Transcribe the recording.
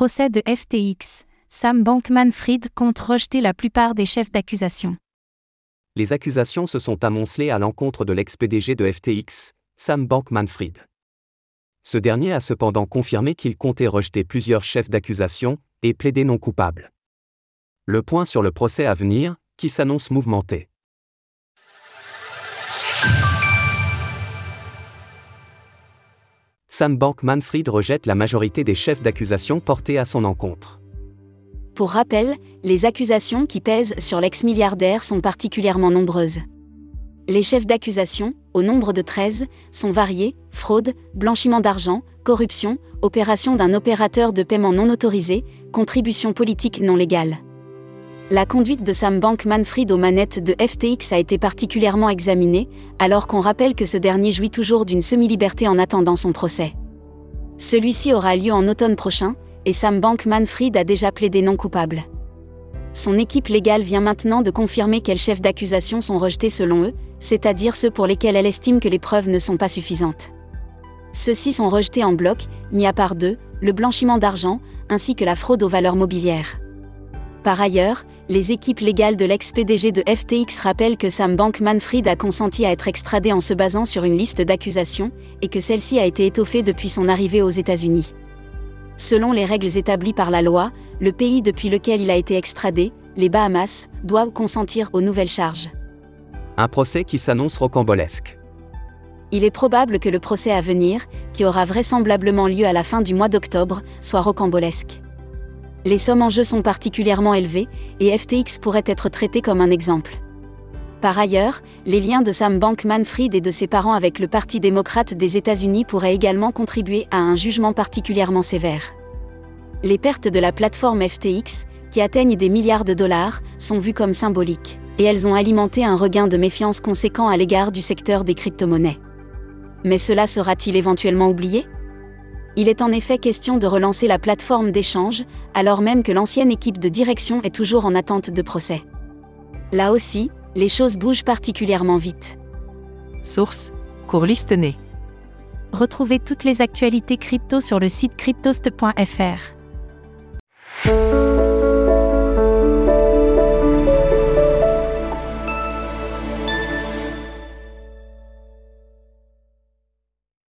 Procès de FTX. Sam Bankman-Fried compte rejeter la plupart des chefs d'accusation. Les accusations se sont amoncelées à l'encontre de l'ex-PDG de FTX, Sam Bankman-Fried. Ce dernier a cependant confirmé qu'il comptait rejeter plusieurs chefs d'accusation et plaider non coupable. Le point sur le procès à venir, qui s'annonce mouvementé. Sam Bankman-Fried rejette la majorité des chefs d'accusation portés à son encontre. Pour rappel, les accusations qui pèsent sur l'ex-milliardaire sont particulièrement nombreuses. Les chefs d'accusation, au nombre de 13, sont variés fraude, blanchiment d'argent, corruption, opération d'un opérateur de paiement non autorisé, contribution politique non légale. La conduite de Sam Bankman-Fried aux manettes de FTX a été particulièrement examinée, alors qu'on rappelle que ce dernier jouit toujours d'une semi-liberté en attendant son procès. Celui-ci aura lieu en automne prochain, et Sam Bankman-Fried a déjà plaidé non coupable. Son équipe légale vient maintenant de confirmer quels chefs d'accusation sont rejetés selon eux, c'est-à-dire ceux pour lesquels elle estime que les preuves ne sont pas suffisantes. Ceux-ci sont rejetés en bloc, mis à part d'eux, le blanchiment d'argent, ainsi que la fraude aux valeurs mobilières. Par ailleurs, les équipes légales de l'ex-PDG de FTX rappellent que Sam Bankman-Fried a consenti à être extradé en se basant sur une liste d'accusations, et que celle-ci a été étoffée depuis son arrivée aux États-Unis. Selon les règles établies par la loi, le pays depuis lequel il a été extradé, les Bahamas, doit consentir aux nouvelles charges. Un procès qui s'annonce rocambolesque. Il est probable que le procès à venir, qui aura vraisemblablement lieu à la fin du mois d'octobre, soit rocambolesque. Les sommes en jeu sont particulièrement élevées, et FTX pourrait être traité comme un exemple. Par ailleurs, les liens de Sam Bankman-Fried et de ses parents avec le Parti démocrate des États-Unis pourraient également contribuer à un jugement particulièrement sévère. Les pertes de la plateforme FTX, qui atteignent des milliards de dollars, sont vues comme symboliques, et elles ont alimenté un regain de méfiance conséquent à l'égard du secteur des crypto-monnaies. Mais cela sera-t-il éventuellement oublié? Il est en effet question de relancer la plateforme d'échange, alors même que l'ancienne équipe de direction est toujours en attente de procès. Là aussi, les choses bougent particulièrement vite. Source Courlistenay. Retrouvez toutes les actualités crypto sur le site cryptost.fr.